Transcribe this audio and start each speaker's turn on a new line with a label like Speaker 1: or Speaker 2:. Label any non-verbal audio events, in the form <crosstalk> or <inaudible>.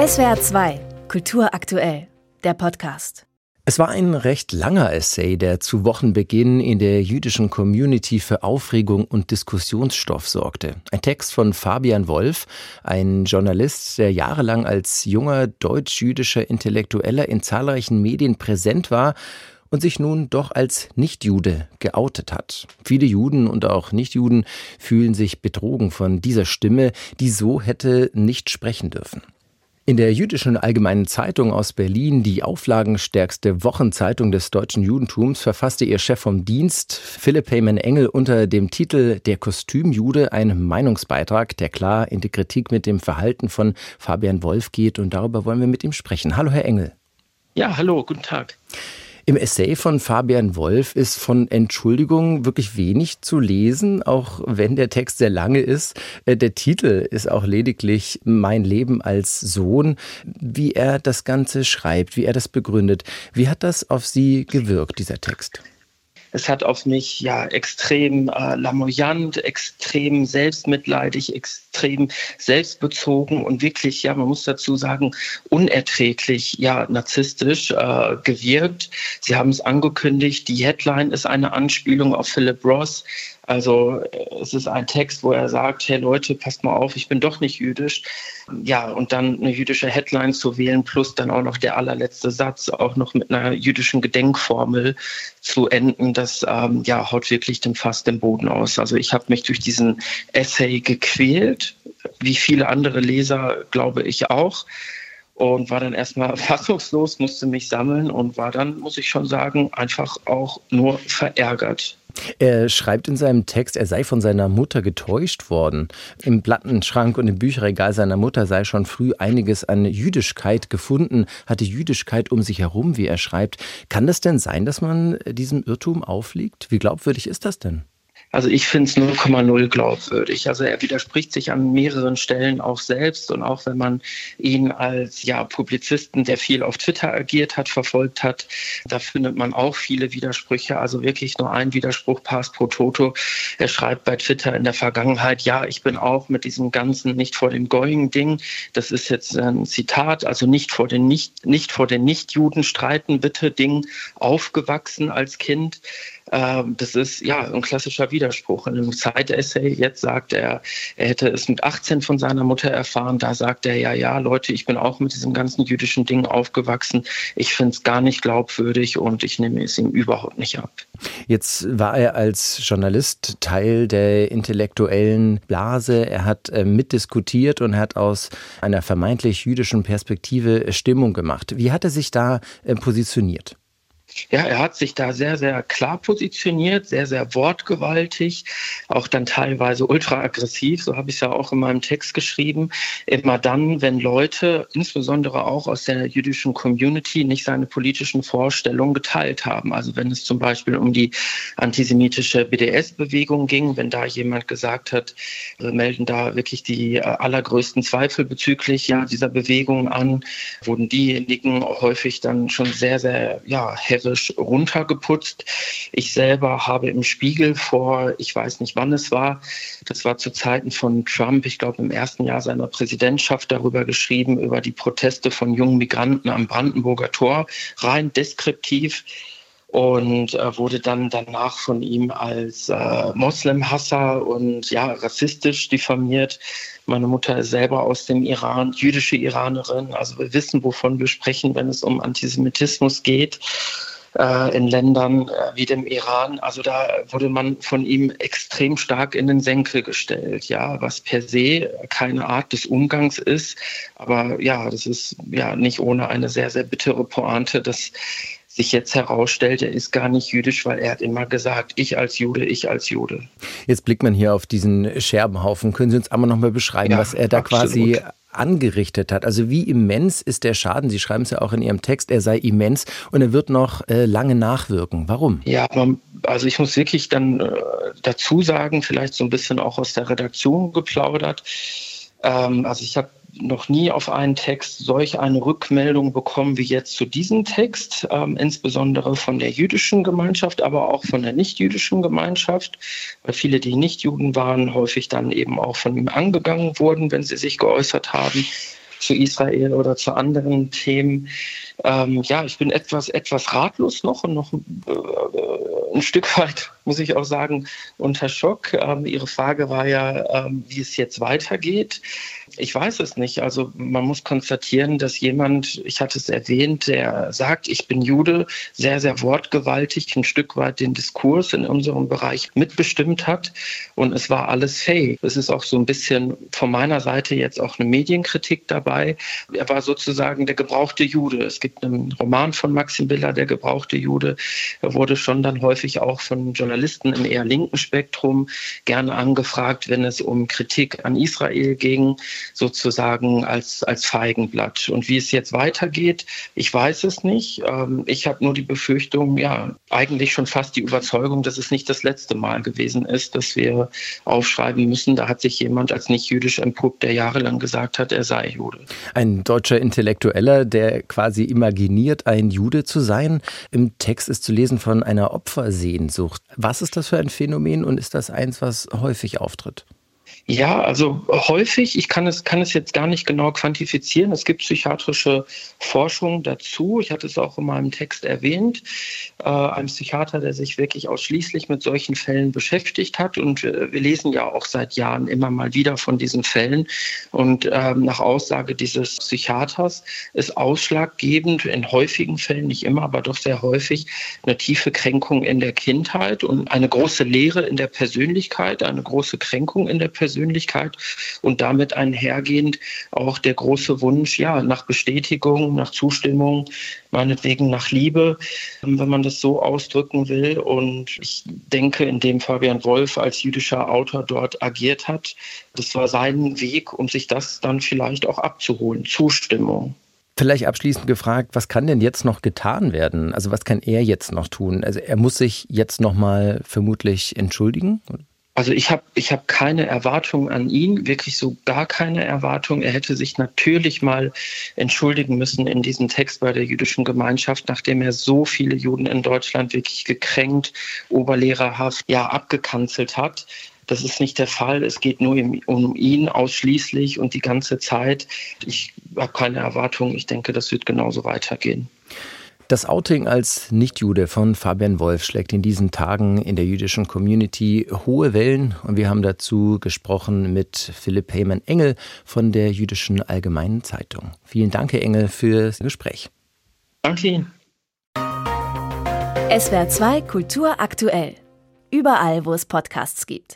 Speaker 1: SWR 2, Kultur aktuell, der Podcast.
Speaker 2: Es war ein recht langer Essay, der zu Wochenbeginn in der jüdischen Community für Aufregung und Diskussionsstoff sorgte. Ein Text von Fabian Wolf, ein Journalist, der jahrelang als junger deutsch-jüdischer Intellektueller in zahlreichen Medien präsent war und sich nun doch als Nichtjude geoutet hat. Viele Juden und auch Nichtjuden fühlen sich betrogen von dieser Stimme, die so hätte nicht sprechen dürfen. In der jüdischen Allgemeinen Zeitung aus Berlin, die auflagenstärkste Wochenzeitung des deutschen Judentums, verfasste ihr Chef vom Dienst, Philipp Heyman Engel, unter dem Titel Der Kostümjude einen Meinungsbeitrag, der klar in die Kritik mit dem Verhalten von Fabian Wolf geht. Und darüber wollen wir mit ihm sprechen. Hallo, Herr Engel.
Speaker 3: Ja, hallo, guten Tag.
Speaker 2: Im Essay von Fabian Wolf ist von Entschuldigung wirklich wenig zu lesen, auch wenn der Text sehr lange ist. Äh, der Titel ist auch lediglich Mein Leben als Sohn. Wie er das Ganze schreibt, wie er das begründet. Wie hat das auf Sie gewirkt, dieser Text?
Speaker 3: Es hat auf mich ja extrem äh, lamoyant, extrem selbstmitleidig, extrem selbstbezogen und wirklich, ja, man muss dazu sagen, unerträglich, ja, narzisstisch äh, gewirkt. Sie haben es angekündigt, die Headline ist eine Anspielung auf Philip Ross. Also es ist ein Text, wo er sagt, hey Leute, passt mal auf, ich bin doch nicht jüdisch. Ja, und dann eine jüdische Headline zu wählen, plus dann auch noch der allerletzte Satz, auch noch mit einer jüdischen Gedenkformel zu enden, das ähm, ja, haut wirklich den Fass den Boden aus. Also ich habe mich durch diesen Essay gequält, wie viele andere Leser, glaube ich auch und war dann erstmal <laughs> fassungslos, musste mich sammeln und war dann, muss ich schon sagen, einfach auch nur verärgert.
Speaker 2: Er schreibt in seinem Text, er sei von seiner Mutter getäuscht worden. Im Plattenschrank und im Bücherregal seiner Mutter sei schon früh einiges an Jüdischkeit gefunden, hatte Jüdischkeit um sich herum, wie er schreibt. Kann das denn sein, dass man diesem Irrtum aufliegt? Wie glaubwürdig ist das denn?
Speaker 3: Also ich finde es 0,0 glaubwürdig. Also er widerspricht sich an mehreren Stellen auch selbst und auch wenn man ihn als ja Publizisten, der viel auf Twitter agiert hat, verfolgt hat, da findet man auch viele Widersprüche. Also wirklich nur ein Widerspruch pass pro toto. Er schreibt bei Twitter in der Vergangenheit, ja, ich bin auch mit diesem ganzen nicht vor dem Going-Ding. Das ist jetzt ein Zitat, also nicht vor den nicht nicht vor den Nichtjuden streiten bitte Ding aufgewachsen als Kind. Ähm, das ist ja ein klassischer Widerspruch. In einem Side-Essay jetzt sagt er, er hätte es mit 18 von seiner Mutter erfahren. Da sagt er, ja, ja, Leute, ich bin auch mit diesem ganzen jüdischen Ding aufgewachsen. Ich finde es gar nicht glaubwürdig und ich nehme es ihm überhaupt nicht ab.
Speaker 2: Jetzt war er als Journalist Teil der intellektuellen Blase. Er hat äh, mitdiskutiert und hat aus einer vermeintlich jüdischen Perspektive Stimmung gemacht. Wie hat er sich da äh, positioniert?
Speaker 3: Ja, er hat sich da sehr, sehr klar positioniert, sehr, sehr wortgewaltig, auch dann teilweise ultra aggressiv, so habe ich es ja auch in meinem Text geschrieben. Immer dann, wenn Leute, insbesondere auch aus der jüdischen Community, nicht seine politischen Vorstellungen geteilt haben. Also wenn es zum Beispiel um die antisemitische BDS-Bewegung ging, wenn da jemand gesagt hat, wir melden da wirklich die äh, allergrößten Zweifel bezüglich ja, dieser Bewegung an, wurden diejenigen häufig dann schon sehr, sehr ja, hektisch runtergeputzt. Ich selber habe im Spiegel vor, ich weiß nicht wann es war, das war zu Zeiten von Trump, ich glaube im ersten Jahr seiner Präsidentschaft, darüber geschrieben, über die Proteste von jungen Migranten am Brandenburger Tor, rein deskriptiv und äh, wurde dann danach von ihm als äh, Moslemhasser und ja rassistisch diffamiert. Meine Mutter ist selber aus dem Iran, jüdische Iranerin, also wir wissen, wovon wir sprechen, wenn es um Antisemitismus geht äh, in Ländern äh, wie dem Iran. Also da wurde man von ihm extrem stark in den Senkel gestellt, ja, was per se keine Art des Umgangs ist. Aber ja, das ist ja nicht ohne eine sehr, sehr bittere Pointe, dass sich jetzt herausstellt, er ist gar nicht jüdisch, weil er hat immer gesagt, ich als Jude, ich als Jude.
Speaker 2: Jetzt blickt man hier auf diesen Scherbenhaufen. Können Sie uns einmal noch mal beschreiben, ja, was er da absolut. quasi angerichtet hat. Also wie immens ist der Schaden? Sie schreiben es ja auch in Ihrem Text, er sei immens und er wird noch äh, lange nachwirken. Warum?
Speaker 3: Ja, also ich muss wirklich dann äh, dazu sagen, vielleicht so ein bisschen auch aus der Redaktion geplaudert. Ähm, also ich habe noch nie auf einen Text solch eine Rückmeldung bekommen wie jetzt zu diesem Text, ähm, insbesondere von der jüdischen Gemeinschaft, aber auch von der nichtjüdischen Gemeinschaft, weil viele, die nicht Juden waren, häufig dann eben auch von ihm angegangen wurden, wenn sie sich geäußert haben. zu Israel oder zu anderen Themen. Ähm, ja, ich bin etwas, etwas ratlos noch und noch äh, ein Stück weit, muss ich auch sagen, unter Schock. Ähm, Ihre Frage war ja, ähm, wie es jetzt weitergeht. Ich weiß es nicht. Also man muss konstatieren, dass jemand, ich hatte es erwähnt, der sagt, ich bin Jude, sehr, sehr wortgewaltig, ein Stück weit den Diskurs in unserem Bereich mitbestimmt hat. Und es war alles fake. Es ist auch so ein bisschen von meiner Seite jetzt auch eine Medienkritik dabei. Er war sozusagen der gebrauchte Jude. Es gibt einen Roman von Maxim Biller, der gebrauchte Jude. Er wurde schon dann häufig auch von Journalisten im eher linken Spektrum gerne angefragt, wenn es um Kritik an Israel ging sozusagen als, als Feigenblatt. Und wie es jetzt weitergeht, ich weiß es nicht. Ähm, ich habe nur die Befürchtung, ja, eigentlich schon fast die Überzeugung, dass es nicht das letzte Mal gewesen ist, dass wir aufschreiben müssen, da hat sich jemand als nicht jüdisch entpuppt, der jahrelang gesagt hat, er sei Jude.
Speaker 2: Ein deutscher Intellektueller, der quasi imaginiert, ein Jude zu sein. Im Text ist zu lesen von einer Opfersehnsucht. Was ist das für ein Phänomen und ist das eins, was häufig auftritt?
Speaker 3: Ja, also häufig, ich kann es, kann es jetzt gar nicht genau quantifizieren. Es gibt psychiatrische Forschung dazu. Ich hatte es auch in meinem Text erwähnt. Äh, ein Psychiater, der sich wirklich ausschließlich mit solchen Fällen beschäftigt hat. Und wir, wir lesen ja auch seit Jahren immer mal wieder von diesen Fällen. Und ähm, nach Aussage dieses Psychiaters ist ausschlaggebend in häufigen Fällen, nicht immer, aber doch sehr häufig, eine tiefe Kränkung in der Kindheit und eine große Leere in der Persönlichkeit, eine große Kränkung in der Persönlichkeit Persönlichkeit und damit einhergehend auch der große Wunsch, ja, nach Bestätigung, nach Zustimmung, meinetwegen nach Liebe, wenn man das so ausdrücken will. Und ich denke, indem Fabian Wolf als jüdischer Autor dort agiert hat, das war sein Weg, um sich das dann vielleicht auch abzuholen. Zustimmung.
Speaker 2: Vielleicht abschließend gefragt, was kann denn jetzt noch getan werden? Also was kann er jetzt noch tun? Also er muss sich jetzt noch mal vermutlich entschuldigen.
Speaker 3: Also ich habe ich hab keine Erwartung an ihn, wirklich so gar keine Erwartung. Er hätte sich natürlich mal entschuldigen müssen in diesem Text bei der jüdischen Gemeinschaft, nachdem er so viele Juden in Deutschland wirklich gekränkt, oberlehrerhaft, ja, abgekanzelt hat. Das ist nicht der Fall. Es geht nur um ihn ausschließlich und die ganze Zeit. Ich habe keine Erwartung. Ich denke, das wird genauso weitergehen.
Speaker 2: Das Outing als Nichtjude von Fabian Wolf schlägt in diesen Tagen in der jüdischen Community hohe Wellen und wir haben dazu gesprochen mit Philipp Heymann-Engel von der Jüdischen Allgemeinen Zeitung. Vielen Dank, Herr Engel, fürs Gespräch.
Speaker 3: Danke Ihnen.
Speaker 1: SWR 2 Kultur aktuell. Überall, wo es Podcasts gibt.